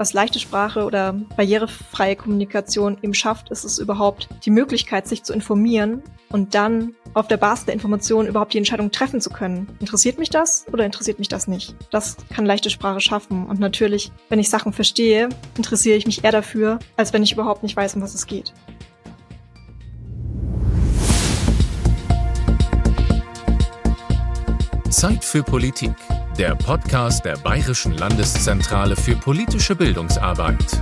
Was leichte Sprache oder barrierefreie Kommunikation eben schafft, ist es überhaupt die Möglichkeit, sich zu informieren und dann auf der Basis der Informationen überhaupt die Entscheidung treffen zu können. Interessiert mich das oder interessiert mich das nicht? Das kann leichte Sprache schaffen. Und natürlich, wenn ich Sachen verstehe, interessiere ich mich eher dafür, als wenn ich überhaupt nicht weiß, um was es geht. Zeit für Politik der Podcast der Bayerischen Landeszentrale für politische Bildungsarbeit.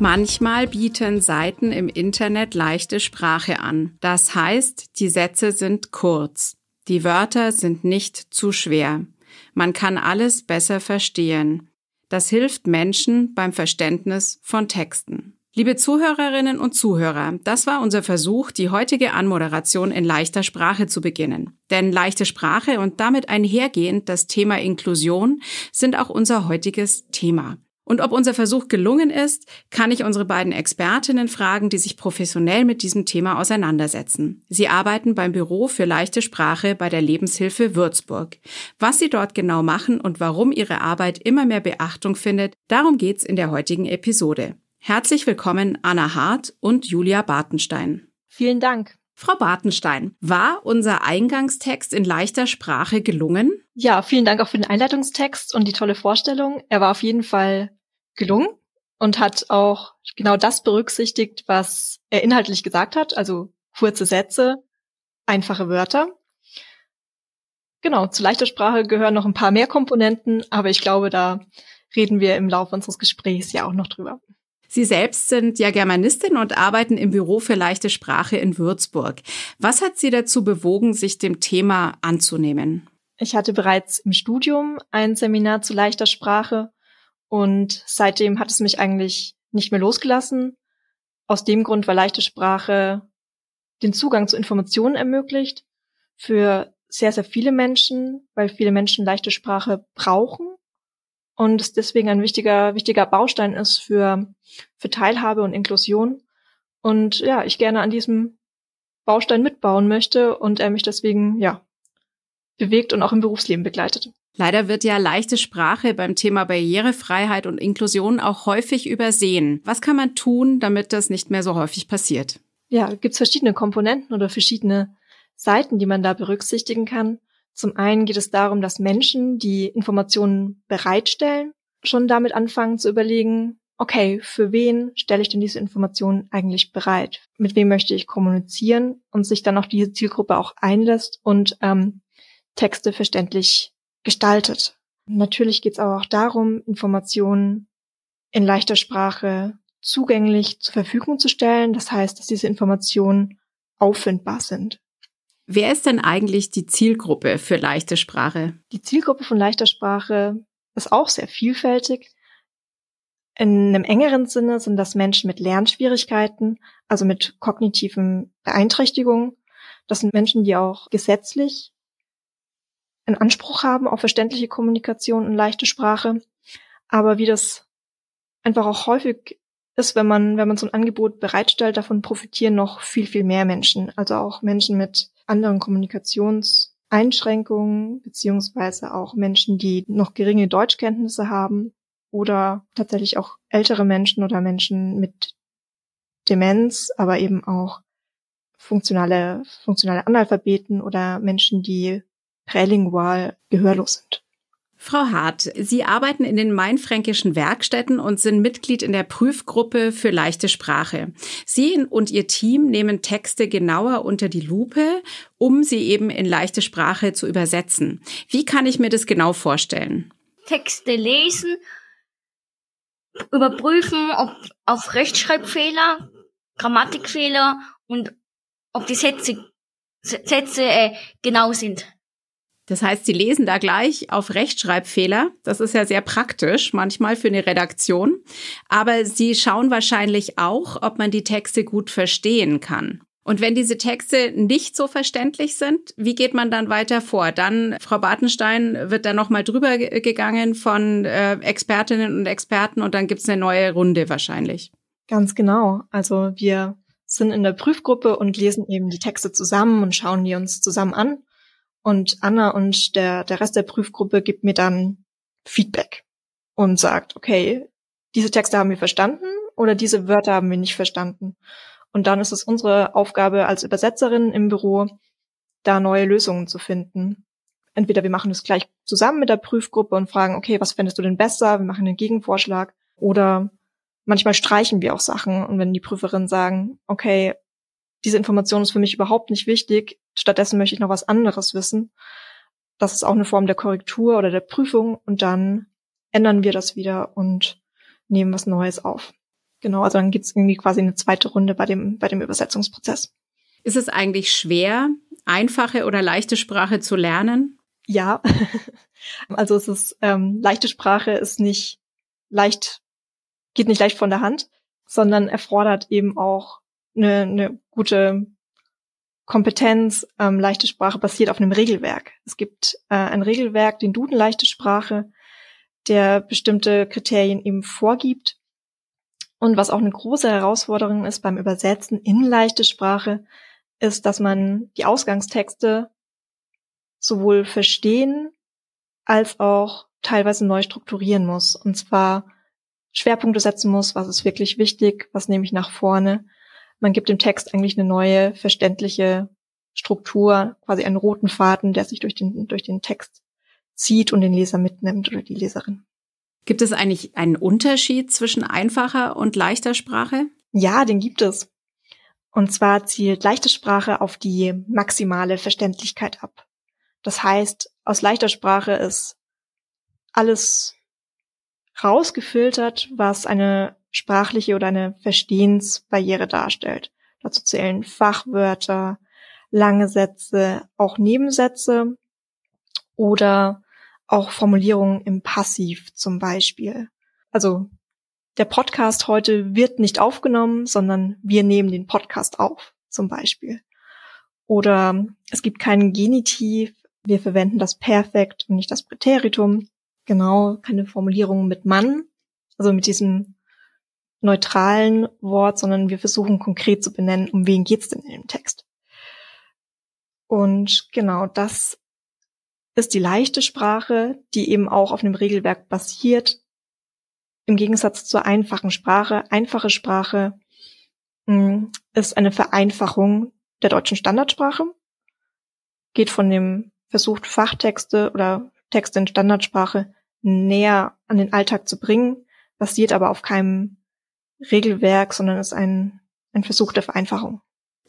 Manchmal bieten Seiten im Internet leichte Sprache an. Das heißt, die Sätze sind kurz. Die Wörter sind nicht zu schwer. Man kann alles besser verstehen. Das hilft Menschen beim Verständnis von Texten. Liebe Zuhörerinnen und Zuhörer, das war unser Versuch, die heutige Anmoderation in leichter Sprache zu beginnen. Denn leichte Sprache und damit einhergehend das Thema Inklusion sind auch unser heutiges Thema. Und ob unser Versuch gelungen ist, kann ich unsere beiden Expertinnen fragen, die sich professionell mit diesem Thema auseinandersetzen. Sie arbeiten beim Büro für leichte Sprache bei der Lebenshilfe Würzburg. Was sie dort genau machen und warum ihre Arbeit immer mehr Beachtung findet, darum geht's in der heutigen Episode. Herzlich willkommen Anna Hart und Julia Bartenstein. Vielen Dank. Frau Bartenstein, war unser Eingangstext in leichter Sprache gelungen? Ja, vielen Dank auch für den Einleitungstext und die tolle Vorstellung. Er war auf jeden Fall gelungen und hat auch genau das berücksichtigt, was er inhaltlich gesagt hat, also kurze Sätze, einfache Wörter. Genau, zu leichter Sprache gehören noch ein paar mehr Komponenten, aber ich glaube, da reden wir im Laufe unseres Gesprächs ja auch noch drüber. Sie selbst sind ja Germanistin und arbeiten im Büro für leichte Sprache in Würzburg. Was hat Sie dazu bewogen, sich dem Thema anzunehmen? Ich hatte bereits im Studium ein Seminar zu leichter Sprache und seitdem hat es mich eigentlich nicht mehr losgelassen. Aus dem Grund, weil leichte Sprache den Zugang zu Informationen ermöglicht für sehr, sehr viele Menschen, weil viele Menschen leichte Sprache brauchen und es deswegen ein wichtiger, wichtiger Baustein ist für, für Teilhabe und Inklusion. Und ja, ich gerne an diesem Baustein mitbauen möchte und er mich deswegen, ja, bewegt und auch im Berufsleben begleitet. Leider wird ja leichte Sprache beim Thema Barrierefreiheit und Inklusion auch häufig übersehen. Was kann man tun, damit das nicht mehr so häufig passiert? Ja, gibt es verschiedene Komponenten oder verschiedene Seiten, die man da berücksichtigen kann. Zum einen geht es darum, dass Menschen, die Informationen bereitstellen, schon damit anfangen zu überlegen, okay, für wen stelle ich denn diese Informationen eigentlich bereit? Mit wem möchte ich kommunizieren und sich dann auf diese Zielgruppe auch einlässt und ähm, Texte verständlich gestaltet. Natürlich geht es aber auch darum, Informationen in leichter Sprache zugänglich zur Verfügung zu stellen. Das heißt, dass diese Informationen auffindbar sind. Wer ist denn eigentlich die Zielgruppe für leichte Sprache? Die Zielgruppe von leichter Sprache ist auch sehr vielfältig. In einem engeren Sinne sind das Menschen mit Lernschwierigkeiten, also mit kognitiven Beeinträchtigungen. Das sind Menschen, die auch gesetzlich einen Anspruch haben auf verständliche Kommunikation und leichte Sprache. Aber wie das einfach auch häufig ist, wenn man, wenn man so ein Angebot bereitstellt, davon profitieren noch viel, viel mehr Menschen. Also auch Menschen mit anderen Kommunikationseinschränkungen, beziehungsweise auch Menschen, die noch geringe Deutschkenntnisse haben oder tatsächlich auch ältere Menschen oder Menschen mit Demenz, aber eben auch funktionale, funktionale Analphabeten oder Menschen, die prälingual gehörlos sind. Frau Hart, Sie arbeiten in den mainfränkischen Werkstätten und sind Mitglied in der Prüfgruppe für leichte Sprache. Sie und Ihr Team nehmen Texte genauer unter die Lupe, um sie eben in leichte Sprache zu übersetzen. Wie kann ich mir das genau vorstellen? Texte lesen, überprüfen, ob auf Rechtschreibfehler, Grammatikfehler und ob die Sätze, Sätze äh, genau sind. Das heißt, Sie lesen da gleich auf Rechtschreibfehler. Das ist ja sehr praktisch, manchmal für eine Redaktion. Aber Sie schauen wahrscheinlich auch, ob man die Texte gut verstehen kann. Und wenn diese Texte nicht so verständlich sind, wie geht man dann weiter vor? Dann, Frau Bartenstein, wird da nochmal drüber gegangen von äh, Expertinnen und Experten und dann gibt's eine neue Runde wahrscheinlich. Ganz genau. Also wir sind in der Prüfgruppe und lesen eben die Texte zusammen und schauen die uns zusammen an Und Anna und der, der Rest der Prüfgruppe gibt mir dann Feedback und sagt, okay, diese Texte haben wir verstanden oder diese Wörter haben wir nicht verstanden. Und dann ist es unsere Aufgabe als Übersetzerin im Büro, da neue Lösungen zu finden. Entweder wir machen das gleich zusammen mit der Prüfgruppe und fragen, okay, was fändest du denn besser? Wir machen einen Gegenvorschlag. Oder manchmal streichen wir auch Sachen. Und wenn die Prüferinnen sagen, okay, diese Information ist für mich überhaupt nicht wichtig, stattdessen möchte ich noch was anderes wissen, das ist auch eine Form der Korrektur oder der Prüfung und dann ändern wir das wieder und nehmen was Neues auf. Genau, also dann gibt's irgendwie quasi eine zweite Runde bei dem, bei dem Übersetzungsprozess. Ist es eigentlich schwer, einfache oder leichte Sprache zu lernen? Ja, also es ist ähm, leichte Sprache ist nicht leicht, geht nicht leicht von der Hand, sondern erfordert eben auch eine, eine gute Kompetenz. Ähm, leichte Sprache basiert auf einem Regelwerk. Es gibt äh, ein Regelwerk, den Duden leichte Sprache, der bestimmte Kriterien eben vorgibt. Und was auch eine große Herausforderung ist beim Übersetzen in leichte Sprache, ist, dass man die Ausgangstexte sowohl verstehen als auch teilweise neu strukturieren muss. Und zwar Schwerpunkte setzen muss, was ist wirklich wichtig, was nehme ich nach vorne. Man gibt dem Text eigentlich eine neue, verständliche Struktur, quasi einen roten Faden, der sich durch den, durch den Text zieht und den Leser mitnimmt oder die Leserin. Gibt es eigentlich einen Unterschied zwischen einfacher und leichter Sprache? Ja, den gibt es. Und zwar zielt leichte Sprache auf die maximale Verständlichkeit ab. Das heißt, aus leichter Sprache ist alles rausgefiltert, was eine sprachliche oder eine Verstehensbarriere darstellt. Dazu zählen Fachwörter, lange Sätze, auch Nebensätze oder auch Formulierungen im Passiv zum Beispiel. Also der Podcast heute wird nicht aufgenommen, sondern wir nehmen den Podcast auf, zum Beispiel. Oder es gibt keinen Genitiv, wir verwenden das Perfekt und nicht das Präteritum. Genau, keine Formulierung mit Mann, also mit diesem neutralen Wort, sondern wir versuchen konkret zu benennen, um wen geht's denn in dem Text. Und genau das ist die leichte Sprache, die eben auch auf einem Regelwerk basiert, im Gegensatz zur einfachen Sprache. Einfache Sprache mh, hm, ist eine Vereinfachung der deutschen Standardsprache, geht von dem Versuch, Fachtexte oder Texte in Standardsprache näher an den Alltag zu bringen, basiert aber auf keinem Regelwerk, sondern ist ein, ein Versuch der Vereinfachung.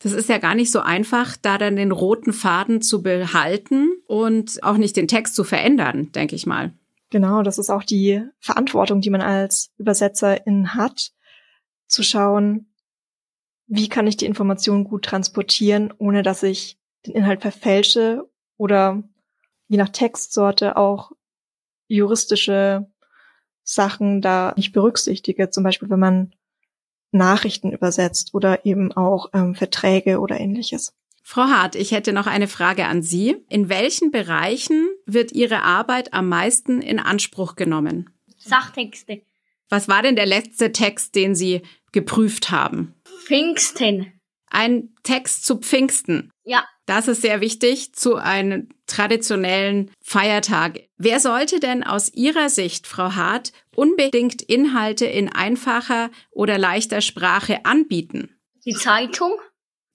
Das ist ja gar nicht so einfach, da dann den roten Faden zu behalten und auch nicht den Text zu verändern, denke ich mal. Genau, das ist auch die Verantwortung, die man als Übersetzerin hat, zu schauen, wie kann ich die Information gut transportieren, ohne dass ich den Inhalt verfälsche oder je nach Textsorte auch juristische Sachen da nicht berücksichtige. Zum Beispiel, wenn man Nachrichten übersetzt oder eben auch ähm, Verträge oder ähnliches. Frau Hart, ich hätte noch eine Frage an Sie. In welchen Bereichen wird Ihre Arbeit am meisten in Anspruch genommen? Sachtexte. Was war denn der letzte Text, den Sie geprüft haben? Pfingsten. Ein Text zu Pfingsten. Ja. Das ist sehr wichtig zu einem traditionellen Feiertag. Wer sollte denn aus Ihrer Sicht, Frau Hart, unbedingt Inhalte in einfacher oder leichter Sprache anbieten? Die Zeitung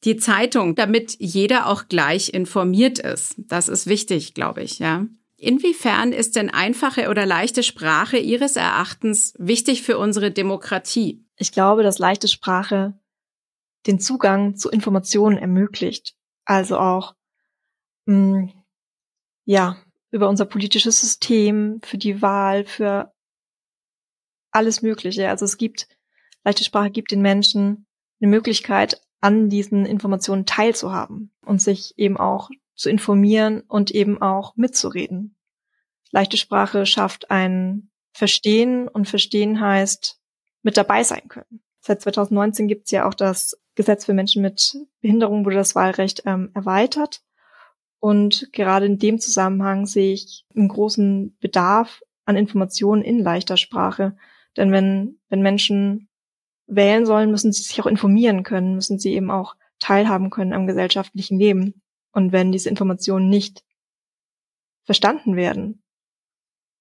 die Zeitung, damit jeder auch gleich informiert ist. Das ist wichtig, glaube ich, ja. Inwiefern ist denn einfache oder leichte Sprache Ihres Erachtens wichtig für unsere Demokratie? Ich glaube, dass leichte Sprache den Zugang zu Informationen ermöglicht. Also auch, mh, mm, ja, über unser politisches System, für die Wahl, für alles Mögliche. Also es gibt, leichte Sprache gibt den Menschen eine Möglichkeit, an diesen Informationen teilzuhaben und sich eben auch zu informieren und eben auch mitzureden. Leichte Sprache schafft ein Verstehen und Verstehen heißt mit dabei sein können. Seit 2019 gibt es ja auch das Gesetz für Menschen mit Behinderung, wurde das Wahlrecht ähm, erweitert. Und gerade in dem Zusammenhang sehe ich einen großen Bedarf an Informationen in leichter Sprache. Denn wenn, wenn Menschen wählen sollen, müssen sie sich auch informieren können, müssen sie eben auch teilhaben können am gesellschaftlichen Leben. Und wenn diese Informationen nicht verstanden werden,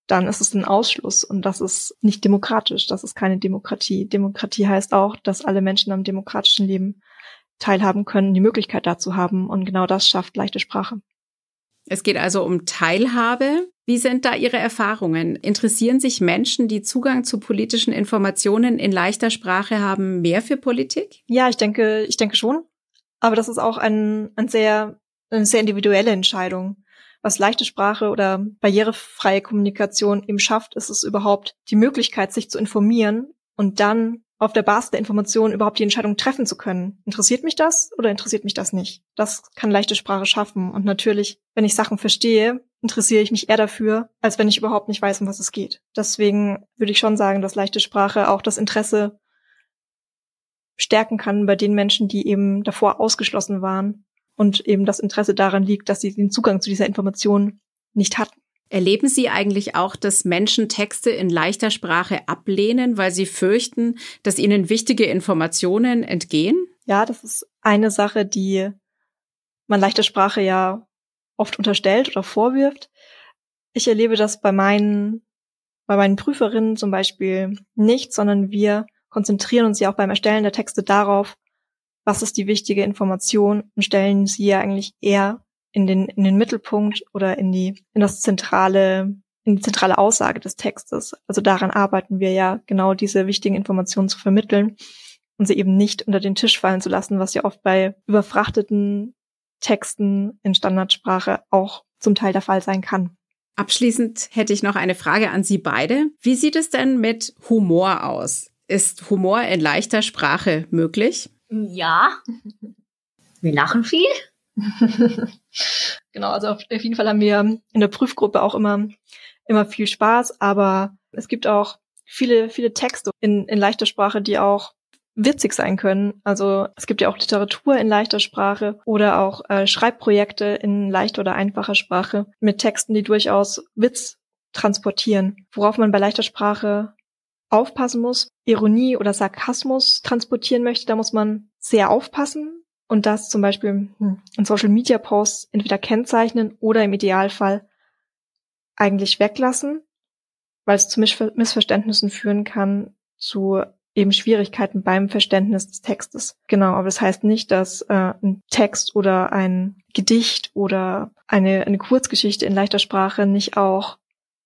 dann ist es ein Ausschluss und das ist nicht demokratisch, das ist keine Demokratie. Demokratie heißt auch, dass alle Menschen am demokratischen Leben teilhaben können, die Möglichkeit dazu haben und genau das schafft leichte Sprache. Es geht also um Teilhabe. Wie sind da Ihre Erfahrungen? Interessieren sich Menschen, die Zugang zu politischen Informationen in leichter Sprache haben, mehr für Politik? Ja, ich denke, ich denke schon. Aber das ist auch ein, ein sehr, eine sehr individuelle Entscheidung was leichte Sprache oder barrierefreie Kommunikation eben schafft, ist es überhaupt die Möglichkeit, sich zu informieren und dann auf der Basis der Information überhaupt die Entscheidung treffen zu können. Interessiert mich das oder interessiert mich das nicht? Das kann leichte Sprache schaffen. Und natürlich, wenn ich Sachen verstehe, interessiere ich mich eher dafür, als wenn ich überhaupt nicht weiß, um was es geht. Deswegen würde ich schon sagen, dass leichte Sprache auch das Interesse stärken kann bei den Menschen, die eben davor ausgeschlossen waren und eben das Interesse daran liegt, dass sie den Zugang zu dieser Information nicht hatten. Erleben Sie eigentlich auch, dass Menschen Texte in leichter Sprache ablehnen, weil sie fürchten, dass ihnen wichtige Informationen entgehen? Ja, das ist eine Sache, die man leichter Sprache ja oft unterstellt oder vorwirft. Ich erlebe das bei meinen, bei meinen Prüferinnen zum Beispiel nicht, sondern wir konzentrieren uns ja auch beim Erstellen der Texte darauf, was ist die wichtige Information und stellen sie ja eigentlich eher in den, in den Mittelpunkt oder in die, in das zentrale, in die zentrale Aussage des Textes. Also daran arbeiten wir ja, genau diese wichtigen Informationen zu vermitteln und sie eben nicht unter den Tisch fallen zu lassen, was ja oft bei überfrachteten Texten in Standardsprache auch zum Teil der Fall sein kann. Abschließend hätte ich noch eine Frage an Sie beide. Wie sieht es denn mit Humor aus? Ist Humor in leichter Sprache möglich? Ja. Wir lachen viel. genau, also auf jeden Fall haben wir in der Prüfgruppe auch immer, immer viel Spaß, aber es gibt auch viele, viele Texte in, in leichter Sprache, die auch witzig sein können. Also es gibt ja auch Literatur in leichter Sprache oder auch äh, Schreibprojekte in leichter oder einfacher Sprache mit Texten, die durchaus Witz transportieren. Worauf man bei leichter Sprache aufpassen muss, Ironie oder Sarkasmus transportieren möchte, da muss man sehr aufpassen und das zum Beispiel hm, in Social Media Posts entweder kennzeichnen oder im Idealfall eigentlich weglassen, weil es zu Missverständnissen führen kann, zu eben Schwierigkeiten beim Verständnis des Textes. Genau, aber das heißt nicht, dass äh, ein Text oder ein Gedicht oder eine, eine Kurzgeschichte in leichter Sprache nicht auch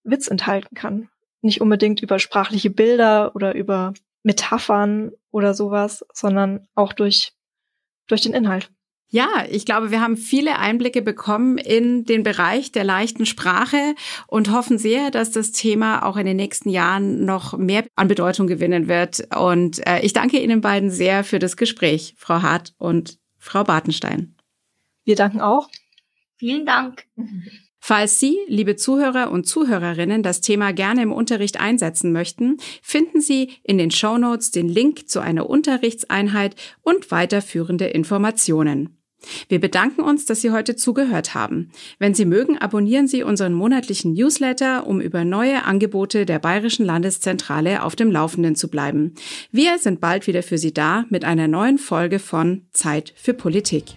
Witz enthalten kann nicht unbedingt über sprachliche Bilder oder über Metaphern oder sowas, sondern auch durch, durch den Inhalt. Ja, ich glaube, wir haben viele Einblicke bekommen in den Bereich der leichten Sprache und hoffen sehr, dass das Thema auch in den nächsten Jahren noch mehr an Bedeutung gewinnen wird. Und äh, ich danke Ihnen beiden sehr für das Gespräch, Frau Hart und Frau Bartenstein. Wir danken auch. Vielen Dank. Falls Sie, liebe Zuhörer und Zuhörerinnen, das Thema gerne im Unterricht einsetzen möchten, finden Sie in den Show Notes den Link zu einer Unterrichtseinheit und weiterführende Informationen. Wir bedanken uns, dass Sie heute zugehört haben. Wenn Sie mögen, abonnieren Sie unseren monatlichen Newsletter, um über neue Angebote der Bayerischen Landeszentrale auf dem Laufenden zu bleiben. Wir sind bald wieder für Sie da mit einer neuen Folge von Zeit für Politik.